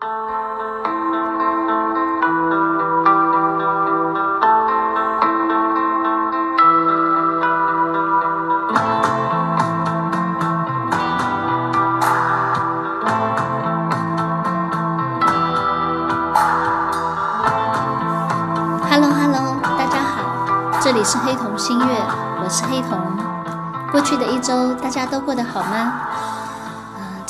hello hello 大家好。这里是黑童心月我是黑童过去的一周大家都过得好吗？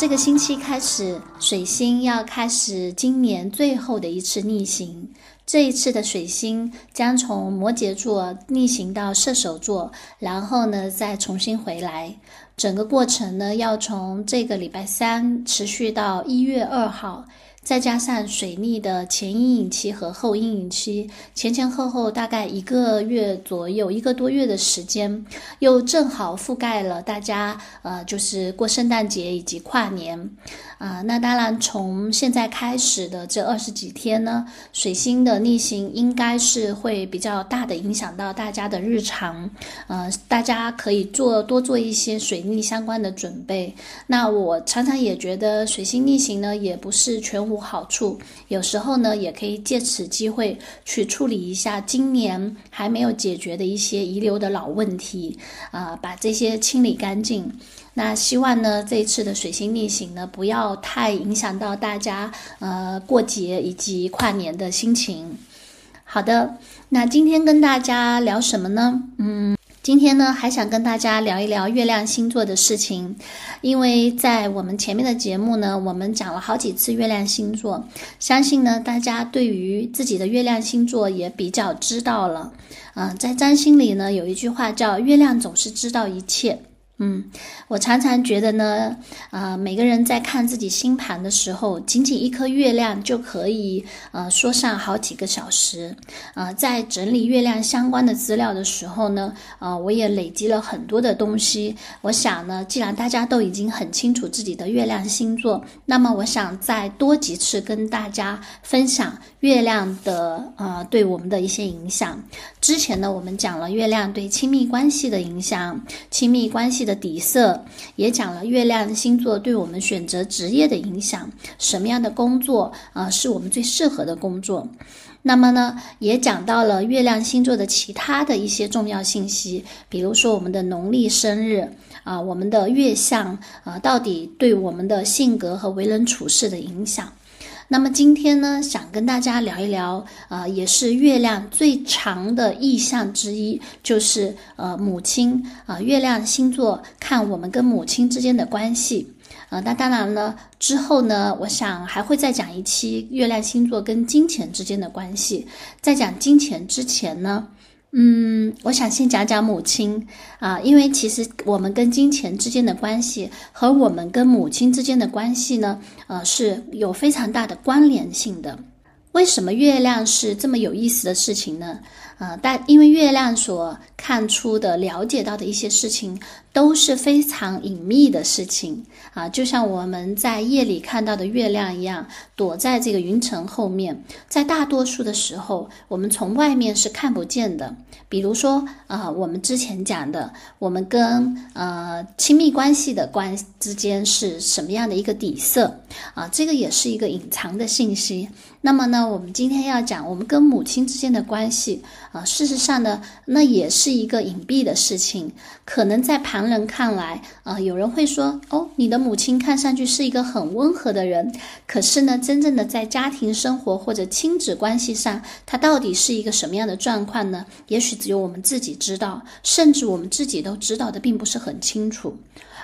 这个星期开始，水星要开始今年最后的一次逆行。这一次的水星将从摩羯座逆行到射手座，然后呢再重新回来。整个过程呢要从这个礼拜三持续到一月二号。再加上水逆的前阴影期和后阴影期，前前后后大概一个月左右，一个多月的时间，又正好覆盖了大家呃，就是过圣诞节以及跨年。啊，那当然，从现在开始的这二十几天呢，水星的逆行应该是会比较大的影响到大家的日常，呃，大家可以做多做一些水逆相关的准备。那我常常也觉得水星逆行呢，也不是全无好处，有时候呢，也可以借此机会去处理一下今年还没有解决的一些遗留的老问题，啊，把这些清理干净。那希望呢，这一次的水星逆行呢，不要太影响到大家呃过节以及跨年的心情。好的，那今天跟大家聊什么呢？嗯，今天呢还想跟大家聊一聊月亮星座的事情，因为在我们前面的节目呢，我们讲了好几次月亮星座，相信呢大家对于自己的月亮星座也比较知道了。嗯，在占星里呢有一句话叫“月亮总是知道一切”。嗯，我常常觉得呢，啊，每个人在看自己星盘的时候，仅仅一颗月亮就可以，呃，说上好几个小时。啊，在整理月亮相关的资料的时候呢，啊，我也累积了很多的东西。我想呢，既然大家都已经很清楚自己的月亮星座，那么我想再多几次跟大家分享月亮的，呃，对我们的一些影响。之前呢，我们讲了月亮对亲密关系的影响，亲密关系的。的底色也讲了月亮星座对我们选择职业的影响，什么样的工作啊是我们最适合的工作？那么呢，也讲到了月亮星座的其他的一些重要信息，比如说我们的农历生日啊，我们的月相啊，到底对我们的性格和为人处事的影响。那么今天呢，想跟大家聊一聊，啊，也是月亮最长的意象之一，就是呃母亲啊，月亮星座看我们跟母亲之间的关系，呃，那当然了，之后呢，我想还会再讲一期月亮星座跟金钱之间的关系，在讲金钱之前呢。嗯，我想先讲讲母亲啊，因为其实我们跟金钱之间的关系和我们跟母亲之间的关系呢，呃，是有非常大的关联性的。为什么月亮是这么有意思的事情呢？呃，但因为月亮所看出的、了解到的一些事情。都是非常隐秘的事情啊，就像我们在夜里看到的月亮一样，躲在这个云层后面。在大多数的时候，我们从外面是看不见的。比如说啊，我们之前讲的，我们跟呃亲密关系的关之间是什么样的一个底色啊，这个也是一个隐藏的信息。那么呢，我们今天要讲我们跟母亲之间的关系啊，事实上呢，那也是一个隐蔽的事情，可能在旁。人看来，啊，有人会说，哦，你的母亲看上去是一个很温和的人，可是呢，真正的在家庭生活或者亲子关系上，她到底是一个什么样的状况呢？也许只有我们自己知道，甚至我们自己都知道的并不是很清楚。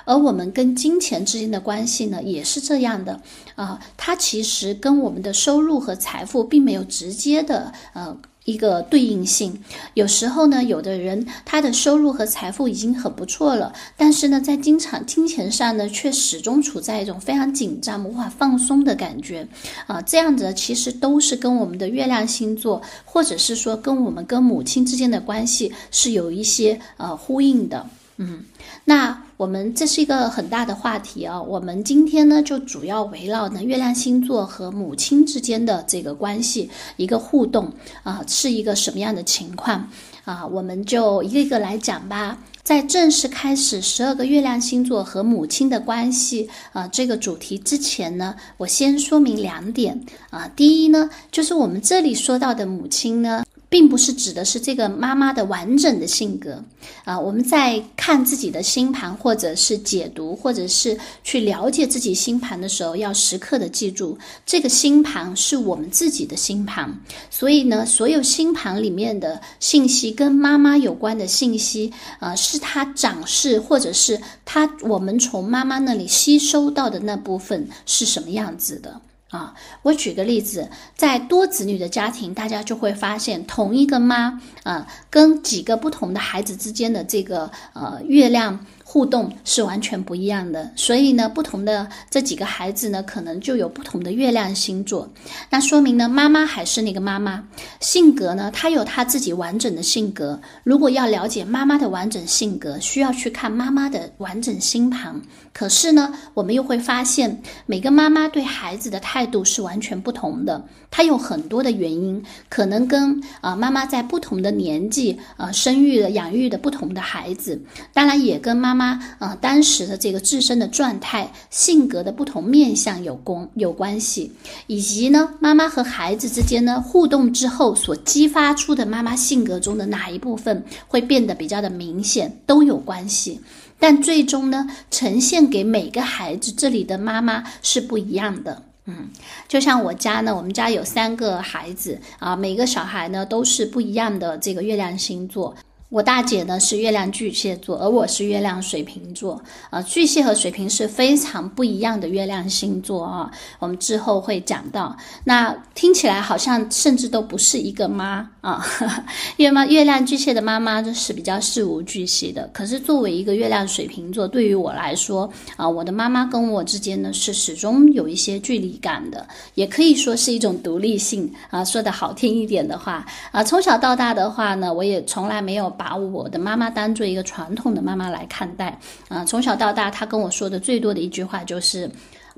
而我们跟金钱之间的关系呢，也是这样的，啊，它其实跟我们的收入和财富并没有直接的，呃。一个对应性，有时候呢，有的人他的收入和财富已经很不错了，但是呢，在经常金钱上呢，却始终处在一种非常紧张、无法放松的感觉，啊，这样子其实都是跟我们的月亮星座，或者是说跟我们跟母亲之间的关系是有一些呃呼应的。嗯，那我们这是一个很大的话题啊。我们今天呢，就主要围绕呢月亮星座和母亲之间的这个关系一个互动啊，是一个什么样的情况啊？我们就一个一个来讲吧。在正式开始十二个月亮星座和母亲的关系啊这个主题之前呢，我先说明两点啊。第一呢，就是我们这里说到的母亲呢。并不是指的是这个妈妈的完整的性格啊，我们在看自己的星盘，或者是解读，或者是去了解自己星盘的时候，要时刻的记住，这个星盘是我们自己的星盘。所以呢，所有星盘里面的信息跟妈妈有关的信息，呃，是她长势，或者是她我们从妈妈那里吸收到的那部分是什么样子的。啊，我举个例子，在多子女的家庭，大家就会发现，同一个妈啊，跟几个不同的孩子之间的这个呃月亮。互动是完全不一样的，所以呢，不同的这几个孩子呢，可能就有不同的月亮星座。那说明呢，妈妈还是那个妈妈，性格呢，她有她自己完整的性格。如果要了解妈妈的完整性格，需要去看妈妈的完整星盘。可是呢，我们又会发现，每个妈妈对孩子的态度是完全不同的。它有很多的原因，可能跟啊妈妈在不同的年纪啊生育的养育的不同的孩子，当然也跟妈妈啊当时的这个自身的状态、性格的不同面相有关有关系，以及呢妈妈和孩子之间呢互动之后所激发出的妈妈性格中的哪一部分会变得比较的明显，都有关系。但最终呢呈现给每个孩子，这里的妈妈是不一样的。嗯，就像我家呢，我们家有三个孩子啊，每个小孩呢都是不一样的这个月亮星座。我大姐呢是月亮巨蟹座，而我是月亮水瓶座。呃，巨蟹和水瓶是非常不一样的月亮星座啊。我们之后会讲到。那听起来好像甚至都不是一个妈啊。月妈月亮巨蟹的妈妈就是比较事无巨细的。可是作为一个月亮水瓶座，对于我来说啊，我的妈妈跟我之间呢是始终有一些距离感的，也可以说是一种独立性啊。说的好听一点的话啊，从小到大的话呢，我也从来没有。把把我的妈妈当做一个传统的妈妈来看待，啊，从小到大，她跟我说的最多的一句话就是，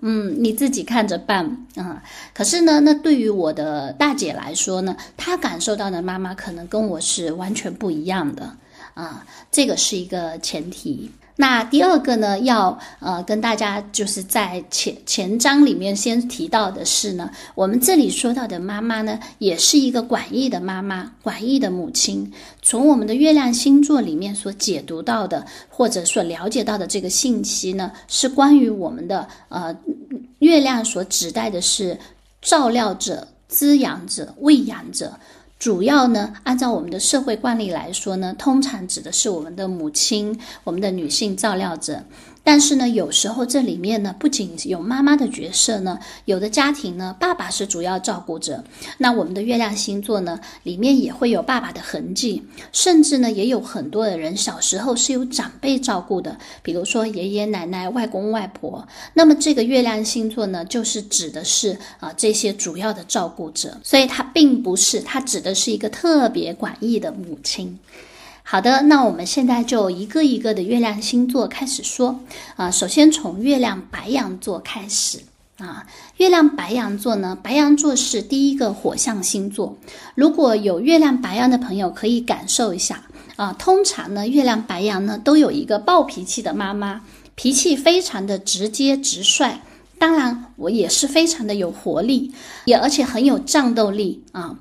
嗯，你自己看着办，啊。可是呢，那对于我的大姐来说呢，她感受到的妈妈可能跟我是完全不一样的，啊，这个是一个前提。那第二个呢，要呃跟大家就是在前前章里面先提到的是呢，我们这里说到的妈妈呢，也是一个管义的妈妈，管义的母亲。从我们的月亮星座里面所解读到的，或者所了解到的这个信息呢，是关于我们的呃月亮所指代的是照料者、滋养者、喂养者。主要呢，按照我们的社会惯例来说呢，通常指的是我们的母亲，我们的女性照料者。但是呢，有时候这里面呢，不仅有妈妈的角色呢，有的家庭呢，爸爸是主要照顾者。那我们的月亮星座呢，里面也会有爸爸的痕迹，甚至呢，也有很多的人小时候是有长辈照顾的，比如说爷爷奶奶、外公外婆。那么这个月亮星座呢，就是指的是啊这些主要的照顾者，所以它并不是，它指的是一个特别广义的母亲。好的，那我们现在就一个一个的月亮星座开始说啊。首先从月亮白羊座开始啊。月亮白羊座呢，白羊座是第一个火象星座。如果有月亮白羊的朋友，可以感受一下啊。通常呢，月亮白羊呢都有一个暴脾气的妈妈，脾气非常的直接直率。当然，我也是非常的有活力，也而且很有战斗力啊！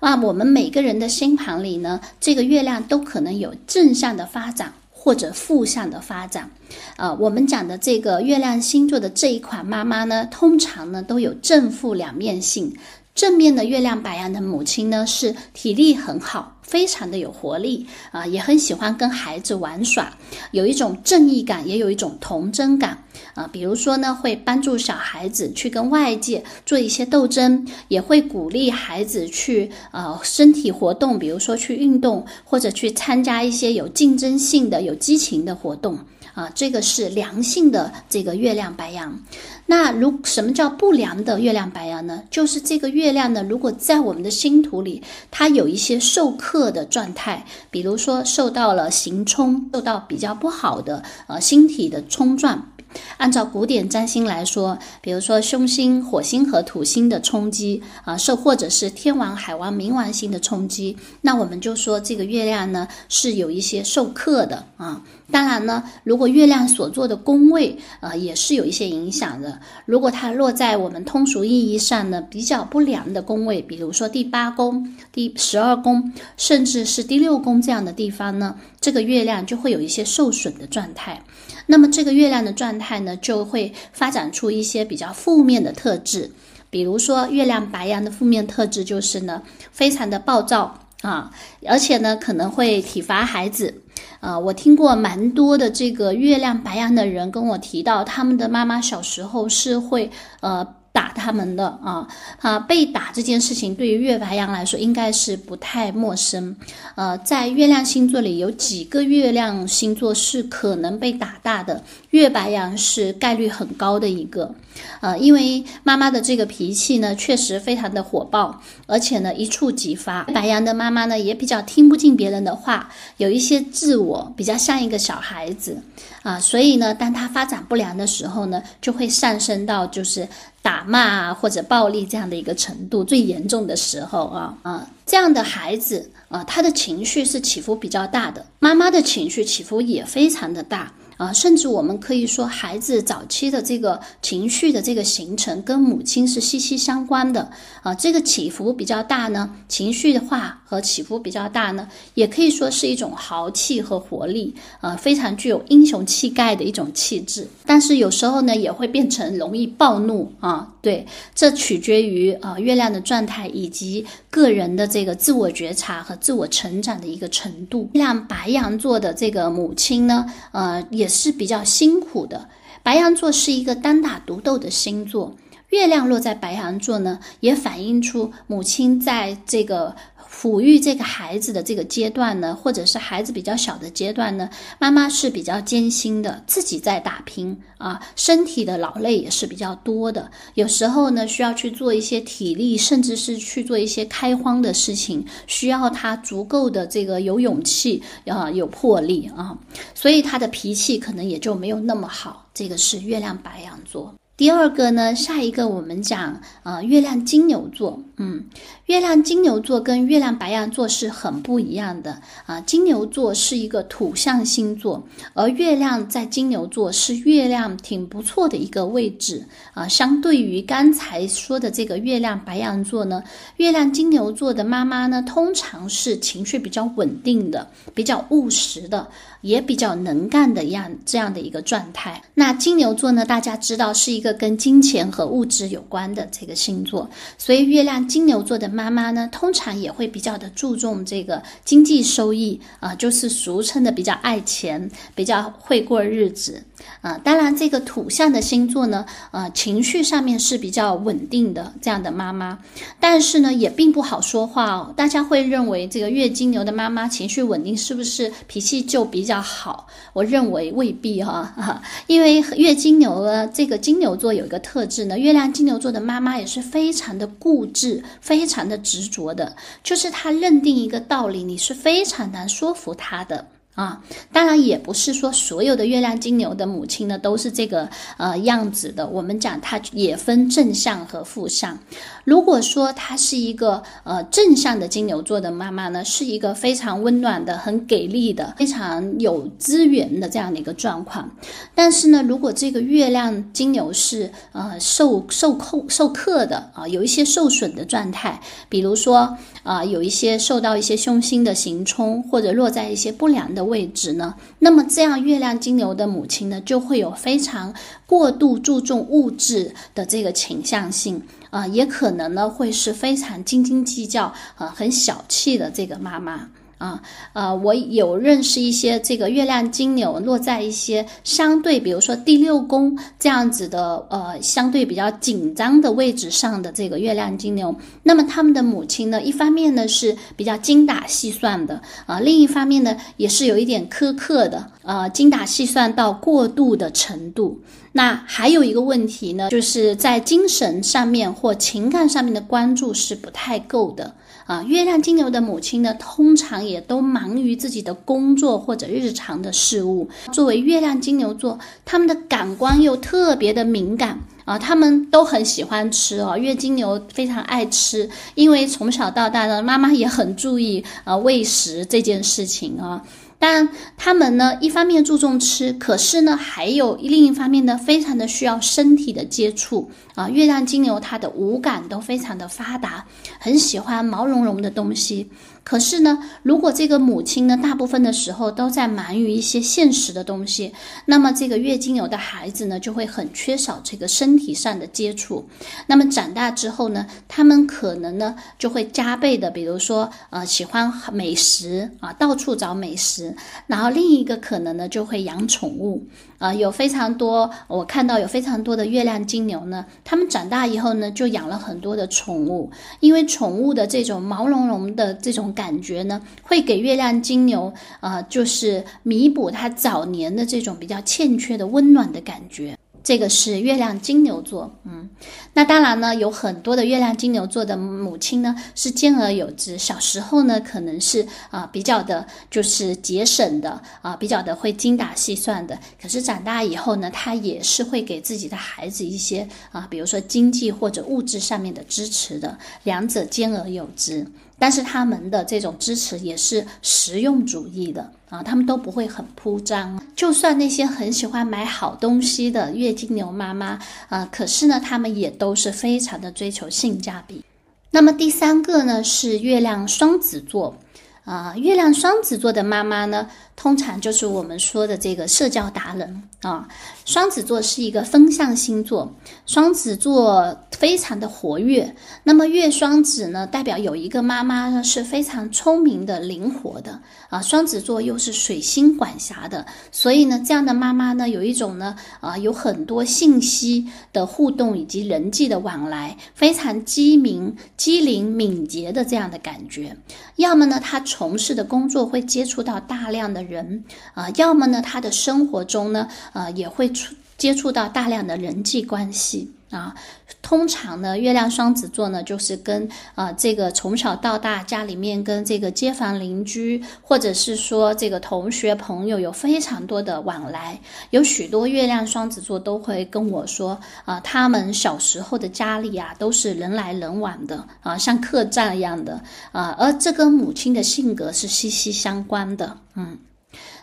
啊，我们每个人的星盘里呢，这个月亮都可能有正向的发展或者负向的发展。啊，我们讲的这个月亮星座的这一款妈妈呢，通常呢都有正负两面性。正面的月亮白羊的母亲呢，是体力很好，非常的有活力啊，也很喜欢跟孩子玩耍，有一种正义感，也有一种童真感啊。比如说呢，会帮助小孩子去跟外界做一些斗争，也会鼓励孩子去呃身体活动，比如说去运动，或者去参加一些有竞争性的、有激情的活动。啊，这个是良性的这个月亮白羊。那如什么叫不良的月亮白羊呢？就是这个月亮呢，如果在我们的星图里，它有一些受克的状态，比如说受到了刑冲，受到比较不好的呃星体的冲撞。按照古典占星来说，比如说凶星、火星和土星的冲击啊，受或者是天王、海王、冥王星的冲击，那我们就说这个月亮呢是有一些受克的啊。当然呢，如果月亮所做的宫位呃也是有一些影响的。如果它落在我们通俗意义上呢比较不良的宫位，比如说第八宫、第十二宫，甚至是第六宫这样的地方呢，这个月亮就会有一些受损的状态。那么这个月亮的状态呢，就会发展出一些比较负面的特质。比如说，月亮白羊的负面特质就是呢，非常的暴躁啊，而且呢可能会体罚孩子。啊，我听过蛮多的这个月亮白羊的人跟我提到，他们的妈妈小时候是会呃。打他们的啊啊被打这件事情对于月白羊来说应该是不太陌生，呃，在月亮星座里有几个月亮星座是可能被打大的，月白羊是概率很高的一个，呃，因为妈妈的这个脾气呢确实非常的火爆，而且呢一触即发，白羊的妈妈呢也比较听不进别人的话，有一些自我，比较像一个小孩子啊，所以呢当他发展不良的时候呢，就会上升到就是。打骂啊或者暴力这样的一个程度最严重的时候啊啊，这样的孩子啊，他的情绪是起伏比较大的，妈妈的情绪起伏也非常的大。啊，甚至我们可以说，孩子早期的这个情绪的这个形成跟母亲是息息相关的啊。这个起伏比较大呢，情绪化和起伏比较大呢，也可以说是一种豪气和活力啊，非常具有英雄气概的一种气质。但是有时候呢，也会变成容易暴怒啊。对，这取决于啊月亮的状态以及个人的这个自我觉察和自我成长的一个程度。像白羊座的这个母亲呢，呃，也。是比较辛苦的。白羊座是一个单打独斗的星座，月亮落在白羊座呢，也反映出母亲在这个。抚育这个孩子的这个阶段呢，或者是孩子比较小的阶段呢，妈妈是比较艰辛的，自己在打拼啊，身体的劳累也是比较多的。有时候呢，需要去做一些体力，甚至是去做一些开荒的事情，需要他足够的这个有勇气啊，有魄力啊，所以他的脾气可能也就没有那么好。这个是月亮白羊座。第二个呢，下一个我们讲啊，月亮金牛座，嗯。月亮金牛座跟月亮白羊座是很不一样的啊。金牛座是一个土象星座，而月亮在金牛座是月亮挺不错的一个位置啊。相对于刚才说的这个月亮白羊座呢，月亮金牛座的妈妈呢，通常是情绪比较稳定的，比较务实的，也比较能干的样这样的一个状态。那金牛座呢，大家知道是一个跟金钱和物质有关的这个星座，所以月亮金牛座的妈。妈呢，通常也会比较的注重这个经济收益啊，就是俗称的比较爱钱，比较会过日子。啊，当然，这个土象的星座呢，呃，情绪上面是比较稳定的这样的妈妈，但是呢，也并不好说话哦。大家会认为这个月金牛的妈妈情绪稳定，是不是脾气就比较好？我认为未必哈，因为月金牛呢，这个金牛座有一个特质呢，月亮金牛座的妈妈也是非常的固执，非常的执着的，就是她认定一个道理，你是非常难说服她的。啊，当然也不是说所有的月亮金牛的母亲呢都是这个呃样子的。我们讲它也分正向和负向。如果说她是一个呃正向的金牛座的妈妈呢，是一个非常温暖的、很给力的、非常有资源的这样的一个状况。但是呢，如果这个月亮金牛是呃受受控受克的啊，有一些受损的状态，比如说啊有一些受到一些凶星的行冲，或者落在一些不良的。位置呢？那么这样，月亮金牛的母亲呢，就会有非常过度注重物质的这个倾向性啊，也可能呢，会是非常斤斤计较啊，很小气的这个妈妈。啊，呃，我有认识一些这个月亮金牛落在一些相对，比如说第六宫这样子的，呃，相对比较紧张的位置上的这个月亮金牛，那么他们的母亲呢，一方面呢是比较精打细算的，啊，另一方面呢也是有一点苛刻的，呃，精打细算到过度的程度。那还有一个问题呢，就是在精神上面或情感上面的关注是不太够的啊。月亮金牛的母亲呢，通常也都忙于自己的工作或者日常的事物。作为月亮金牛座，他们的感官又特别的敏感啊，他们都很喜欢吃哦。月金牛非常爱吃，因为从小到大呢，妈妈也很注意啊喂食这件事情啊。但他们呢，一方面注重吃，可是呢，还有另一方面呢，非常的需要身体的接触啊。月亮金牛它的五感都非常的发达，很喜欢毛茸茸的东西。可是呢，如果这个母亲呢，大部分的时候都在忙于一些现实的东西，那么这个月经牛的孩子呢，就会很缺少这个身体上的接触。那么长大之后呢，他们可能呢，就会加倍的，比如说呃，喜欢美食啊，到处找美食。然后另一个可能呢，就会养宠物啊，有非常多，我看到有非常多的月亮金牛呢，他们长大以后呢，就养了很多的宠物，因为宠物的这种毛茸茸的这种。感觉呢，会给月亮金牛啊，就是弥补他早年的这种比较欠缺的温暖的感觉。这个是月亮金牛座，嗯，那当然呢，有很多的月亮金牛座的母亲呢是兼而有之。小时候呢，可能是啊比较的，就是节省的啊，比较的会精打细算的。可是长大以后呢，他也是会给自己的孩子一些啊，比如说经济或者物质上面的支持的，两者兼而有之。但是他们的这种支持也是实用主义的啊，他们都不会很铺张。就算那些很喜欢买好东西的月经牛妈妈啊，可是呢，他们也都是非常的追求性价比。那么第三个呢，是月亮双子座啊，月亮双子座的妈妈呢。通常就是我们说的这个社交达人啊，双子座是一个风象星座，双子座非常的活跃。那么月双子呢，代表有一个妈妈呢是非常聪明的、灵活的啊。双子座又是水星管辖的，所以呢，这样的妈妈呢，有一种呢啊，有很多信息的互动以及人际的往来，非常机敏、机灵、敏捷的这样的感觉。要么呢，她从事的工作会接触到大量的。人啊，要么呢，他的生活中呢，呃，也会出接触到大量的人际关系啊。通常呢，月亮双子座呢，就是跟啊这个从小到大家里面跟这个街坊邻居，或者是说这个同学朋友有非常多的往来。有许多月亮双子座都会跟我说啊，他们小时候的家里啊，都是人来人往的啊，像客栈一样的啊，而这跟母亲的性格是息息相关的，嗯。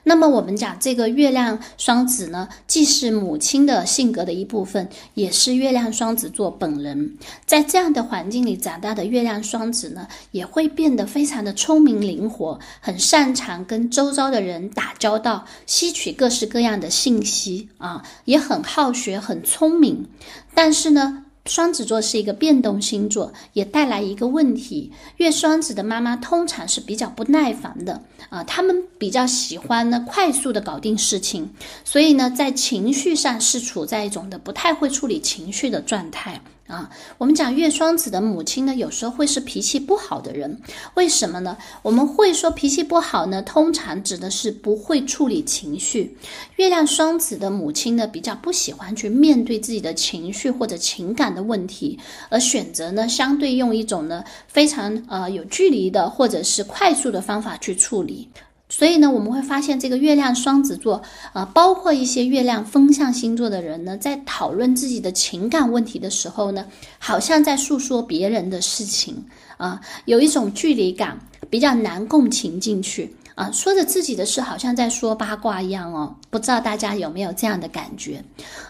那么我们讲这个月亮双子呢，既是母亲的性格的一部分，也是月亮双子座本人。在这样的环境里长大的月亮双子呢，也会变得非常的聪明灵活，很擅长跟周遭的人打交道，吸取各式各样的信息啊，也很好学，很聪明。但是呢。双子座是一个变动星座，也带来一个问题：月双子的妈妈通常是比较不耐烦的啊，他们比较喜欢呢快速的搞定事情，所以呢，在情绪上是处在一种的不太会处理情绪的状态。啊，我们讲月双子的母亲呢，有时候会是脾气不好的人，为什么呢？我们会说脾气不好呢，通常指的是不会处理情绪。月亮双子的母亲呢，比较不喜欢去面对自己的情绪或者情感的问题，而选择呢，相对用一种呢非常呃有距离的或者是快速的方法去处理。所以呢，我们会发现这个月亮双子座啊，包括一些月亮风象星座的人呢，在讨论自己的情感问题的时候呢，好像在诉说别人的事情啊，有一种距离感，比较难共情进去。啊，说着自己的事，好像在说八卦一样哦。不知道大家有没有这样的感觉？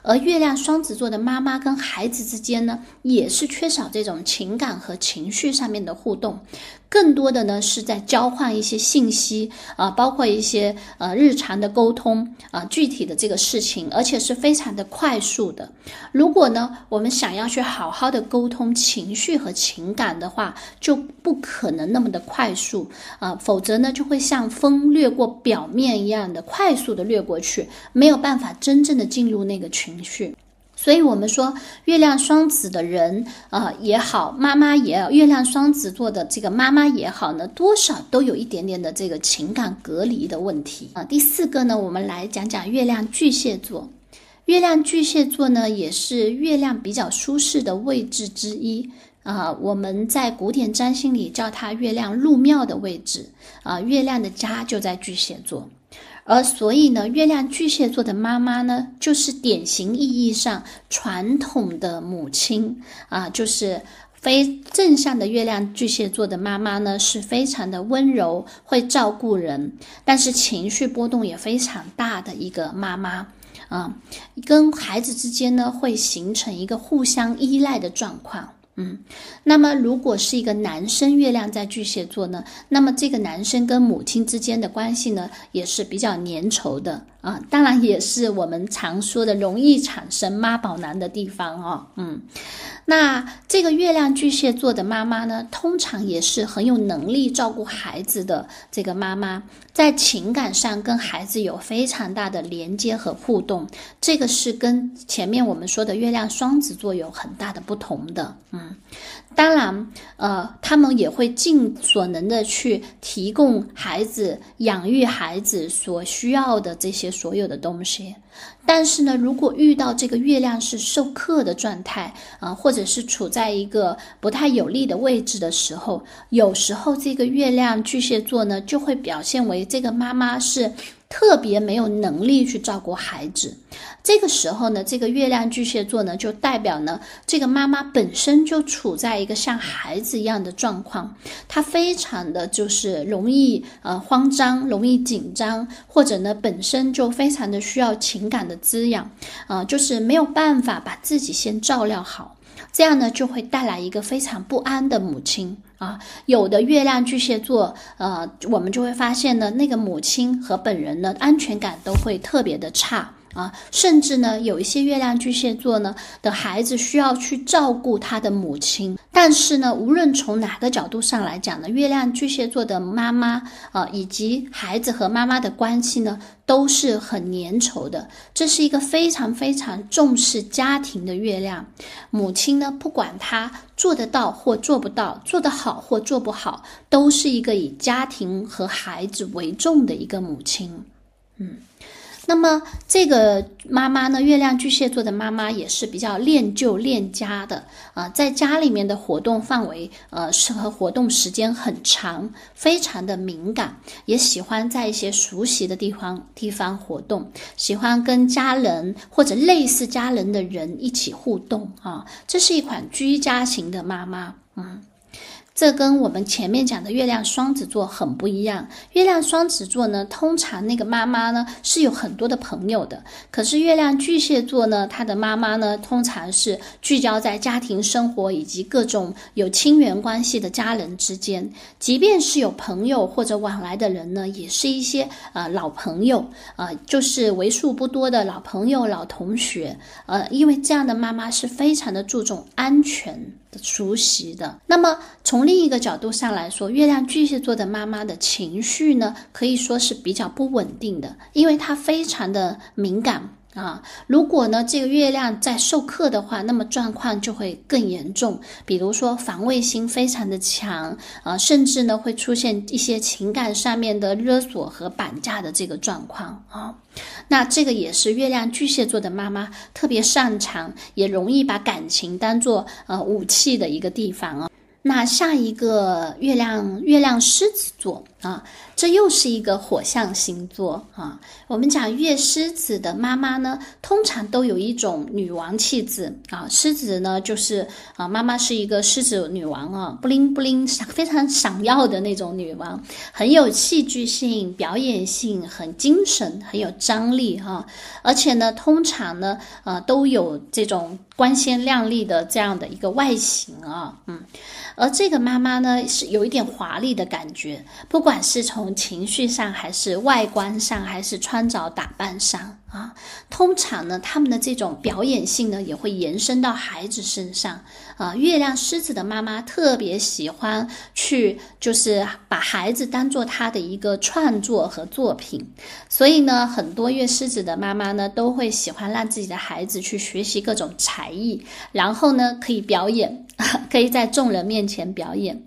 而月亮双子座的妈妈跟孩子之间呢，也是缺少这种情感和情绪上面的互动，更多的呢是在交换一些信息啊，包括一些呃日常的沟通啊，具体的这个事情，而且是非常的快速的。如果呢，我们想要去好好的沟通情绪和情感的话，就不可能那么的快速啊，否则呢，就会像。风掠过表面一样的快速的掠过去，没有办法真正的进入那个情绪。所以，我们说月亮双子的人啊也好，妈妈也好，月亮双子座的这个妈妈也好呢，多少都有一点点的这个情感隔离的问题啊。第四个呢，我们来讲讲月亮巨蟹座。月亮巨蟹座呢，也是月亮比较舒适的位置之一啊。我们在古典占星里叫它月亮入庙的位置啊，月亮的家就在巨蟹座。而所以呢，月亮巨蟹座的妈妈呢，就是典型意义上传统的母亲啊，就是非正向的月亮巨蟹座的妈妈呢，是非常的温柔，会照顾人，但是情绪波动也非常大的一个妈妈啊，跟孩子之间呢，会形成一个互相依赖的状况。嗯，那么如果是一个男生月亮在巨蟹座呢，那么这个男生跟母亲之间的关系呢，也是比较粘稠的啊，当然也是我们常说的容易产生妈宝男的地方哦。嗯，那这个月亮巨蟹座的妈妈呢，通常也是很有能力照顾孩子的这个妈妈，在情感上跟孩子有非常大的连接和互动，这个是跟前面我们说的月亮双子座有很大的不同的。嗯。当然，呃，他们也会尽所能的去提供孩子养育孩子所需要的这些所有的东西。但是呢，如果遇到这个月亮是受克的状态啊，或者是处在一个不太有利的位置的时候，有时候这个月亮巨蟹座呢，就会表现为这个妈妈是。特别没有能力去照顾孩子，这个时候呢，这个月亮巨蟹座呢，就代表呢，这个妈妈本身就处在一个像孩子一样的状况，她非常的就是容易呃慌张，容易紧张，或者呢本身就非常的需要情感的滋养，啊，就是没有办法把自己先照料好。这样呢，就会带来一个非常不安的母亲啊。有的月亮巨蟹座，呃，我们就会发现呢，那个母亲和本人呢，安全感都会特别的差。啊，甚至呢，有一些月亮巨蟹座呢的孩子需要去照顾他的母亲，但是呢，无论从哪个角度上来讲呢，月亮巨蟹座的妈妈啊，以及孩子和妈妈的关系呢，都是很粘稠的。这是一个非常非常重视家庭的月亮母亲呢，不管她做得到或做不到，做得好或做不好，都是一个以家庭和孩子为重的一个母亲。嗯。那么这个妈妈呢，月亮巨蟹座的妈妈也是比较恋旧恋家的啊，在家里面的活动范围，呃，适合活动时间很长，非常的敏感，也喜欢在一些熟悉的地方地方活动，喜欢跟家人或者类似家人的人一起互动啊，这是一款居家型的妈妈，这跟我们前面讲的月亮双子座很不一样。月亮双子座呢，通常那个妈妈呢是有很多的朋友的。可是月亮巨蟹座呢，他的妈妈呢，通常是聚焦在家庭生活以及各种有亲缘关系的家人之间。即便是有朋友或者往来的人呢，也是一些呃老朋友啊，就是为数不多的老朋友、老同学。呃，因为这样的妈妈是非常的注重安全。熟悉的，那么从另一个角度上来说，月亮巨蟹座的妈妈的情绪呢，可以说是比较不稳定的，因为她非常的敏感。啊，如果呢这个月亮在授课的话，那么状况就会更严重。比如说防卫心非常的强啊，甚至呢会出现一些情感上面的勒索和绑架的这个状况啊。那这个也是月亮巨蟹座的妈妈特别擅长，也容易把感情当做呃武器的一个地方啊。那下一个月亮，月亮狮子座啊，这又是一个火象星座啊。我们讲月狮子的妈妈呢，通常都有一种女王气质啊。狮子呢，就是啊，妈妈是一个狮子女王啊，不灵不灵，闪非常闪耀的那种女王，很有戏剧性、表演性，很精神，很有张力哈。而且呢，通常呢，呃，都有这种光鲜亮丽的这样的一个外形啊，嗯。而这个妈妈呢，是有一点华丽的感觉，不管不管是从情绪上，还是外观上，还是穿着打扮上啊。通常呢，他们的这种表演性呢，也会延伸到孩子身上啊。月亮狮子的妈妈特别喜欢去，就是把孩子当做他的一个创作和作品，所以呢，很多月狮子的妈妈呢，都会喜欢让自己的孩子去学习各种才艺，然后呢，可以表演。可以在众人面前表演，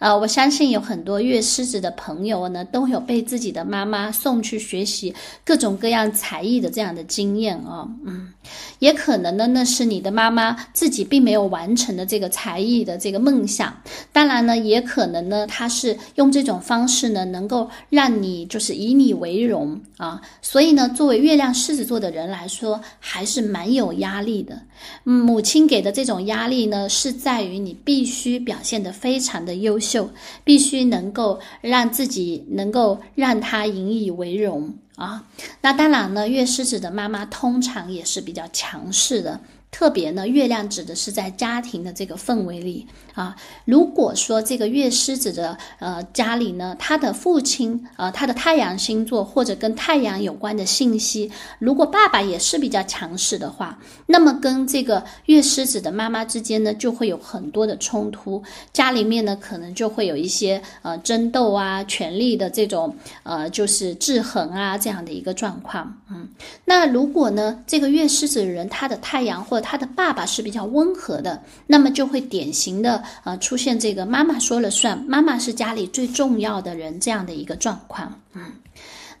呃，我相信有很多月狮子的朋友呢，都有被自己的妈妈送去学习各种各样才艺的这样的经验哦。嗯，也可能呢，那是你的妈妈自己并没有完成的这个才艺的这个梦想。当然呢，也可能呢，他是用这种方式呢，能够让你就是以你为荣啊。所以呢，作为月亮狮子座的人来说，还是蛮有压力的。母亲给的这种压力呢，是在于你必须表现得非常的优秀，必须能够让自己能够让他引以为荣啊。那当然呢，月狮子的妈妈通常也是比较强势的。特别呢，月亮指的是在家庭的这个氛围里啊。如果说这个月狮子的呃家里呢，他的父亲呃他的太阳星座或者跟太阳有关的信息，如果爸爸也是比较强势的话，那么跟这个月狮子的妈妈之间呢，就会有很多的冲突，家里面呢可能就会有一些呃争斗啊、权力的这种呃就是制衡啊这样的一个状况。嗯，那如果呢这个月狮子的人他的太阳或他的爸爸是比较温和的，那么就会典型的呃出现这个妈妈说了算，妈妈是家里最重要的人这样的一个状况。嗯，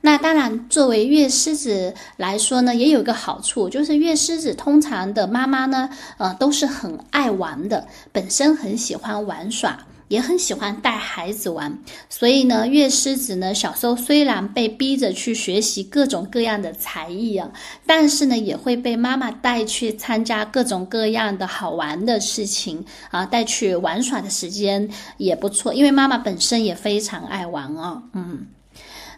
那当然，作为月狮子来说呢，也有一个好处，就是月狮子通常的妈妈呢，呃，都是很爱玩的，本身很喜欢玩耍。也很喜欢带孩子玩，所以呢，月狮子呢，小时候虽然被逼着去学习各种各样的才艺啊，但是呢，也会被妈妈带去参加各种各样的好玩的事情啊，带去玩耍的时间也不错，因为妈妈本身也非常爱玩啊，嗯。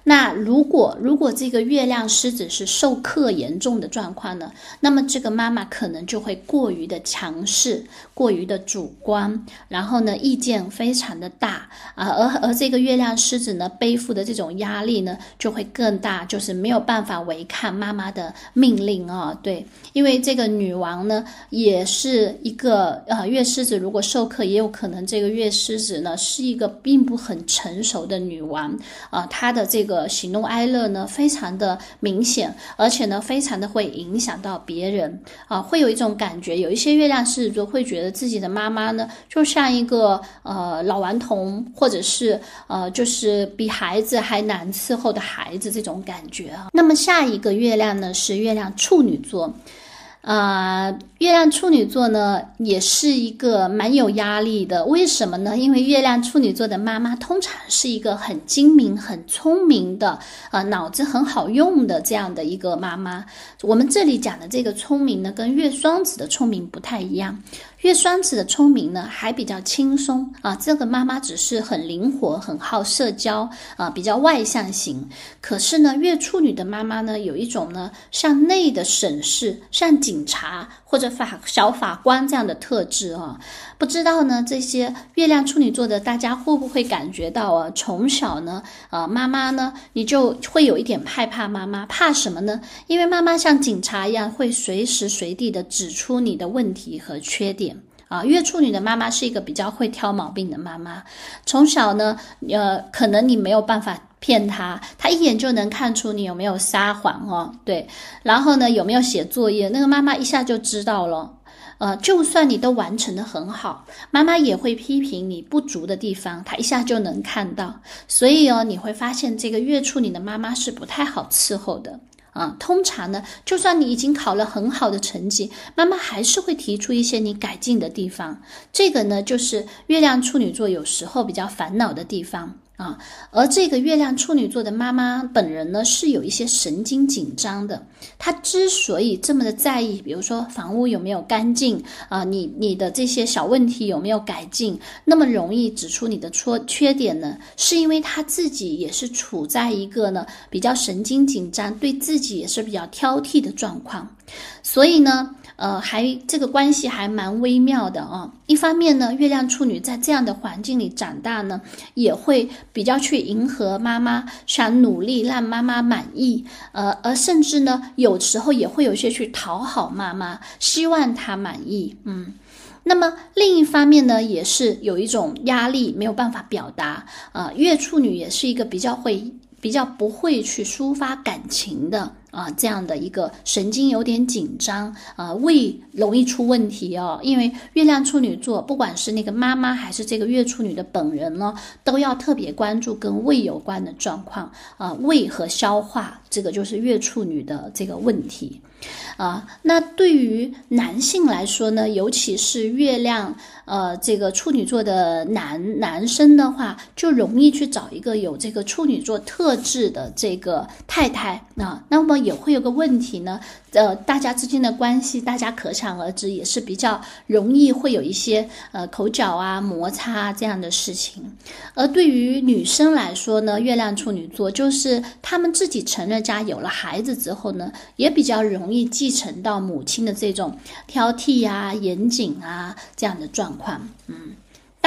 那如果如果这个月亮狮子是受克严重的状况呢？那么这个妈妈可能就会过于的强势，过于的主观，然后呢意见非常的大啊，而而这个月亮狮子呢背负的这种压力呢就会更大，就是没有办法违抗妈妈的命令啊。对，因为这个女王呢也是一个呃月狮子，如果授课也有可能这个月狮子呢是一个并不很成熟的女王啊，她的这个。喜怒哀乐呢，非常的明显，而且呢，非常的会影响到别人啊，会有一种感觉，有一些月亮狮子座会觉得自己的妈妈呢，就像一个呃老顽童，或者是呃就是比孩子还难伺候的孩子这种感觉啊。那么下一个月亮呢，是月亮处女座。啊，月亮处女座呢，也是一个蛮有压力的。为什么呢？因为月亮处女座的妈妈通常是一个很精明、很聪明的，呃，脑子很好用的这样的一个妈妈。我们这里讲的这个聪明呢，跟月双子的聪明不太一样。月双子的聪明呢，还比较轻松啊。这个妈妈只是很灵活，很好社交啊，比较外向型。可是呢，月处女的妈妈呢，有一种呢向内的审视，向警察或者法小法官这样的特质啊。不知道呢，这些月亮处女座的大家会不会感觉到啊？从小呢，呃，妈妈呢，你就会有一点害怕妈妈，怕什么呢？因为妈妈像警察一样，会随时随地的指出你的问题和缺点。啊，月处女的妈妈是一个比较会挑毛病的妈妈。从小呢，呃，可能你没有办法骗他，他一眼就能看出你有没有撒谎哦。对，然后呢，有没有写作业，那个妈妈一下就知道了。呃，就算你都完成的很好，妈妈也会批评你不足的地方，她一下就能看到。所以哦，你会发现这个月处女的妈妈是不太好伺候的。啊，通常呢，就算你已经考了很好的成绩，妈妈还是会提出一些你改进的地方。这个呢，就是月亮处女座有时候比较烦恼的地方。啊，而这个月亮处女座的妈妈本人呢，是有一些神经紧张的。她之所以这么的在意，比如说房屋有没有干净啊，你你的这些小问题有没有改进，那么容易指出你的错缺点呢，是因为她自己也是处在一个呢比较神经紧张，对自己也是比较挑剔的状况，所以呢。呃，还这个关系还蛮微妙的啊。一方面呢，月亮处女在这样的环境里长大呢，也会比较去迎合妈妈，想努力让妈妈满意。呃，而甚至呢，有时候也会有些去讨好妈妈，希望她满意。嗯，那么另一方面呢，也是有一种压力没有办法表达。呃，月处女也是一个比较会。比较不会去抒发感情的啊这样的一个神经有点紧张啊，胃容易出问题哦。因为月亮处女座，不管是那个妈妈还是这个月处女的本人呢，都要特别关注跟胃有关的状况啊，胃和消化，这个就是月处女的这个问题。啊，那对于男性来说呢，尤其是月亮呃这个处女座的男男生的话，就容易去找一个有这个处女座特质的这个太太啊。那么也会有个问题呢，呃，大家之间的关系，大家可想而知，也是比较容易会有一些呃口角啊、摩擦这样的事情。而对于女生来说呢，月亮处女座就是他们自己成了家，有了孩子之后呢，也比较容易继承到母亲的这种挑剔呀、严谨啊这样的状况。嗯，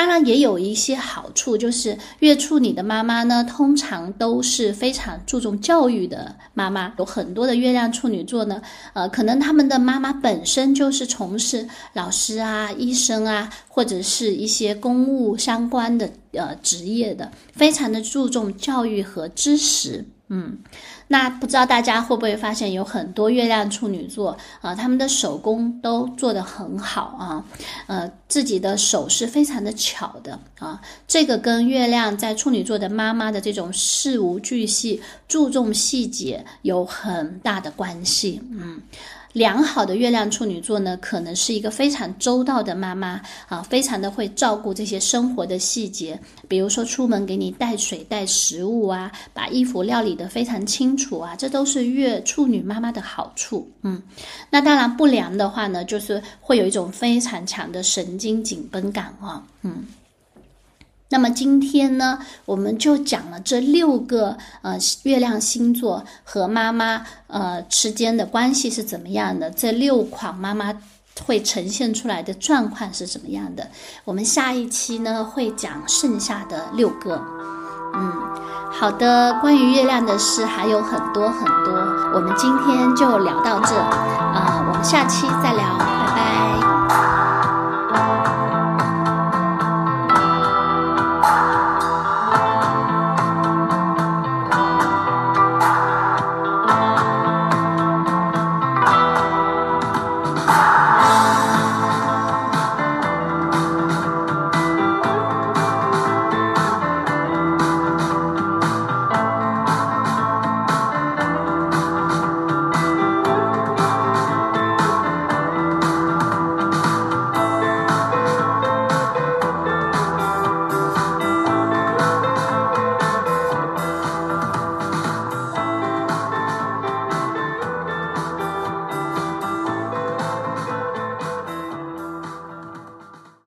当然也有一些好处，就是月处女的妈妈呢，通常都是非常注重教育的妈妈。有很多的月亮处女座呢，呃，可能他们的妈妈本身就是从事老师啊、医生啊，或者是一些公务相关的呃职业的，非常的注重教育和知识。嗯。那不知道大家会不会发现，有很多月亮处女座啊，他们的手工都做得很好啊，呃，自己的手是非常的巧的啊，这个跟月亮在处女座的妈妈的这种事无巨细、注重细节有很大的关系，嗯。良好的月亮处女座呢，可能是一个非常周到的妈妈啊，非常的会照顾这些生活的细节，比如说出门给你带水带食物啊，把衣服料理得非常清楚啊，这都是月处女妈妈的好处。嗯，那当然不良的话呢，就是会有一种非常强的神经紧绷感啊，嗯。那么今天呢，我们就讲了这六个呃月亮星座和妈妈呃之间的关系是怎么样的，这六款妈妈会呈现出来的状况是怎么样的。我们下一期呢会讲剩下的六个。嗯，好的，关于月亮的事还有很多很多，我们今天就聊到这啊，我们下期再聊。